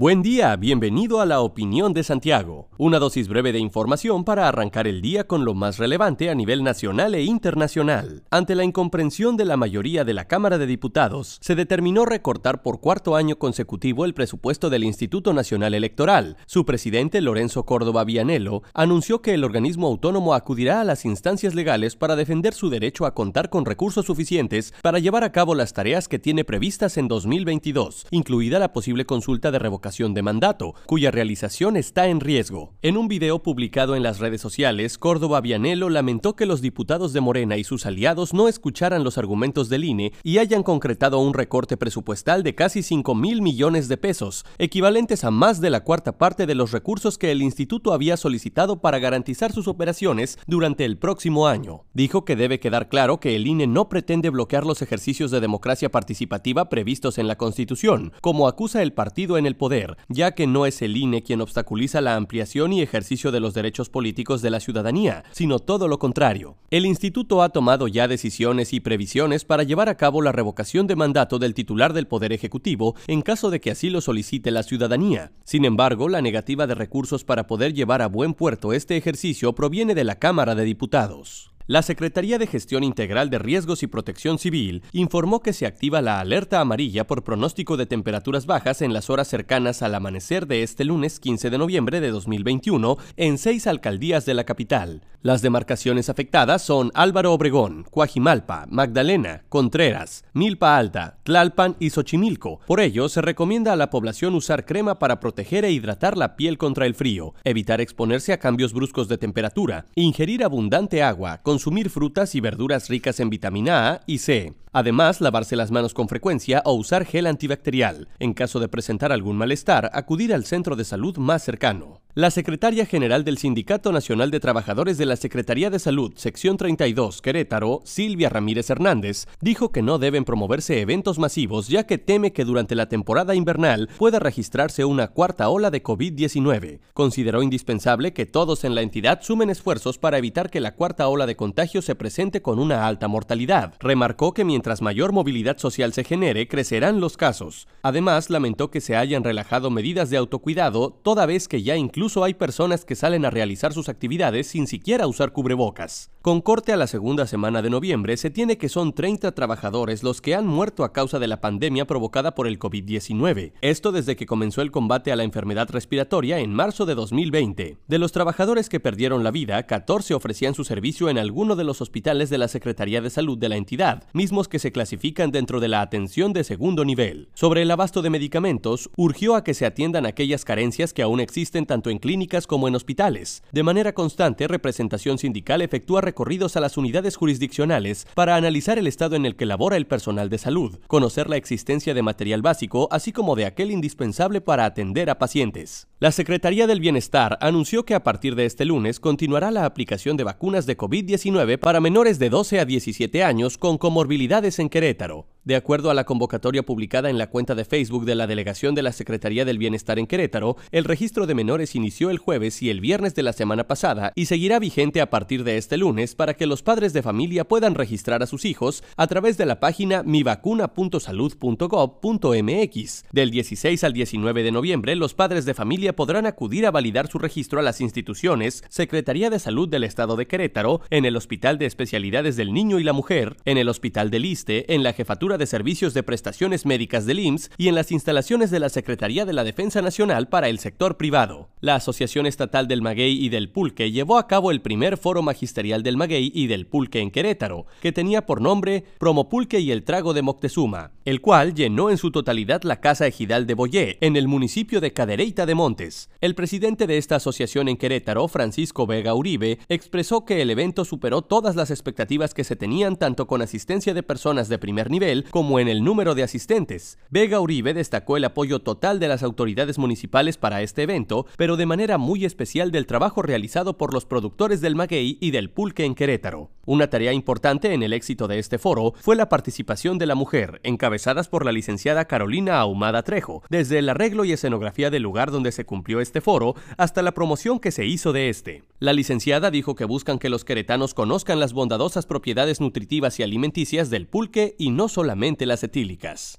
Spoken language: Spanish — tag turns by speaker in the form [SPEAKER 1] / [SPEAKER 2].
[SPEAKER 1] Buen día, bienvenido a la opinión de Santiago, una dosis breve de información para arrancar el día con lo más relevante a nivel nacional e internacional. Ante la incomprensión de la mayoría de la Cámara de Diputados, se determinó recortar por cuarto año consecutivo el presupuesto del Instituto Nacional Electoral. Su presidente, Lorenzo Córdoba Vianello, anunció que el organismo autónomo acudirá a las instancias legales para defender su derecho a contar con recursos suficientes para llevar a cabo las tareas que tiene previstas en 2022, incluida la posible consulta de revocación de mandato, cuya realización está en riesgo. En un video publicado en las redes sociales, Córdoba Vianello lamentó que los diputados de Morena y sus aliados no escucharan los argumentos del INE y hayan concretado un recorte presupuestal de casi 5 mil millones de pesos, equivalentes a más de la cuarta parte de los recursos que el instituto había solicitado para garantizar sus operaciones durante el próximo año. Dijo que debe quedar claro que el INE no pretende bloquear los ejercicios de democracia participativa previstos en la Constitución, como acusa el partido en el poder ya que no es el INE quien obstaculiza la ampliación y ejercicio de los derechos políticos de la ciudadanía, sino todo lo contrario. El instituto ha tomado ya decisiones y previsiones para llevar a cabo la revocación de mandato del titular del Poder Ejecutivo en caso de que así lo solicite la ciudadanía. Sin embargo, la negativa de recursos para poder llevar a buen puerto este ejercicio proviene de la Cámara de Diputados. La Secretaría de Gestión Integral de Riesgos y Protección Civil informó que se activa la alerta amarilla por pronóstico de temperaturas bajas en las horas cercanas al amanecer de este lunes 15 de noviembre de 2021 en seis alcaldías de la capital. Las demarcaciones afectadas son Álvaro Obregón, Coajimalpa, Magdalena, Contreras, Milpa Alta, Tlalpan y Xochimilco. Por ello, se recomienda a la población usar crema para proteger e hidratar la piel contra el frío, evitar exponerse a cambios bruscos de temperatura, ingerir abundante agua, consumir frutas y verduras ricas en vitamina A y C. Además, lavarse las manos con frecuencia o usar gel antibacterial. En caso de presentar algún malestar, acudir al centro de salud más cercano. La secretaria general del Sindicato Nacional de Trabajadores de la Secretaría de Salud, sección 32, Querétaro, Silvia Ramírez Hernández, dijo que no deben promoverse eventos masivos ya que teme que durante la temporada invernal pueda registrarse una cuarta ola de COVID-19. Consideró indispensable que todos en la entidad sumen esfuerzos para evitar que la cuarta ola de contagio se presente con una alta mortalidad. Remarcó que mientras mayor movilidad social se genere, crecerán los casos. Además, lamentó que se hayan relajado medidas de autocuidado, toda vez que ya Incluso hay personas que salen a realizar sus actividades sin siquiera usar cubrebocas. Con corte a la segunda semana de noviembre, se tiene que son 30 trabajadores los que han muerto a causa de la pandemia provocada por el COVID-19. Esto desde que comenzó el combate a la enfermedad respiratoria en marzo de 2020. De los trabajadores que perdieron la vida, 14 ofrecían su servicio en alguno de los hospitales de la Secretaría de Salud de la entidad, mismos que se clasifican dentro de la atención de segundo nivel. Sobre el abasto de medicamentos, urgió a que se atiendan aquellas carencias que aún existen en clínicas como en hospitales. De manera constante, representación sindical efectúa recorridos a las unidades jurisdiccionales para analizar el estado en el que labora el personal de salud, conocer la existencia de material básico, así como de aquel indispensable para atender a pacientes. La Secretaría del Bienestar anunció que a partir de este lunes continuará la aplicación de vacunas de COVID-19 para menores de 12 a 17 años con comorbilidades en Querétaro. De acuerdo a la convocatoria publicada en la cuenta de Facebook de la Delegación de la Secretaría del Bienestar en Querétaro, el registro de menores inició el jueves y el viernes de la semana pasada y seguirá vigente a partir de este lunes para que los padres de familia puedan registrar a sus hijos a través de la página mivacuna.salud.gov.mx. Del 16 al 19 de noviembre, los padres de familia podrán acudir a validar su registro a las instituciones Secretaría de Salud del Estado de Querétaro, en el Hospital de Especialidades del Niño y la Mujer, en el Hospital del Iste, en la Jefatura de Servicios de Prestaciones Médicas del IMSS y en las instalaciones de la Secretaría de la Defensa Nacional para el sector privado. La Asociación Estatal del Maguey y del Pulque llevó a cabo el primer foro magisterial del maguey y del pulque en Querétaro, que tenía por nombre Promopulque y el Trago de Moctezuma, el cual llenó en su totalidad la Casa Ejidal de Boyé, en el municipio de Cadereyta de Montes. El presidente de esta asociación en Querétaro, Francisco Vega Uribe, expresó que el evento superó todas las expectativas que se tenían tanto con asistencia de personas de primer nivel como en el número de asistentes. Vega Uribe destacó el apoyo total de las autoridades municipales para este evento, pero de manera muy especial del trabajo realizado por los productores del maguey y del pulque en Querétaro. Una tarea importante en el éxito de este foro fue la participación de la mujer, encabezadas por la licenciada Carolina Ahumada Trejo, desde el arreglo y escenografía del lugar donde se cumplió este foro hasta la promoción que se hizo de este. La licenciada dijo que buscan que los queretanos conozcan las bondadosas propiedades nutritivas y alimenticias del pulque y no solamente las etílicas.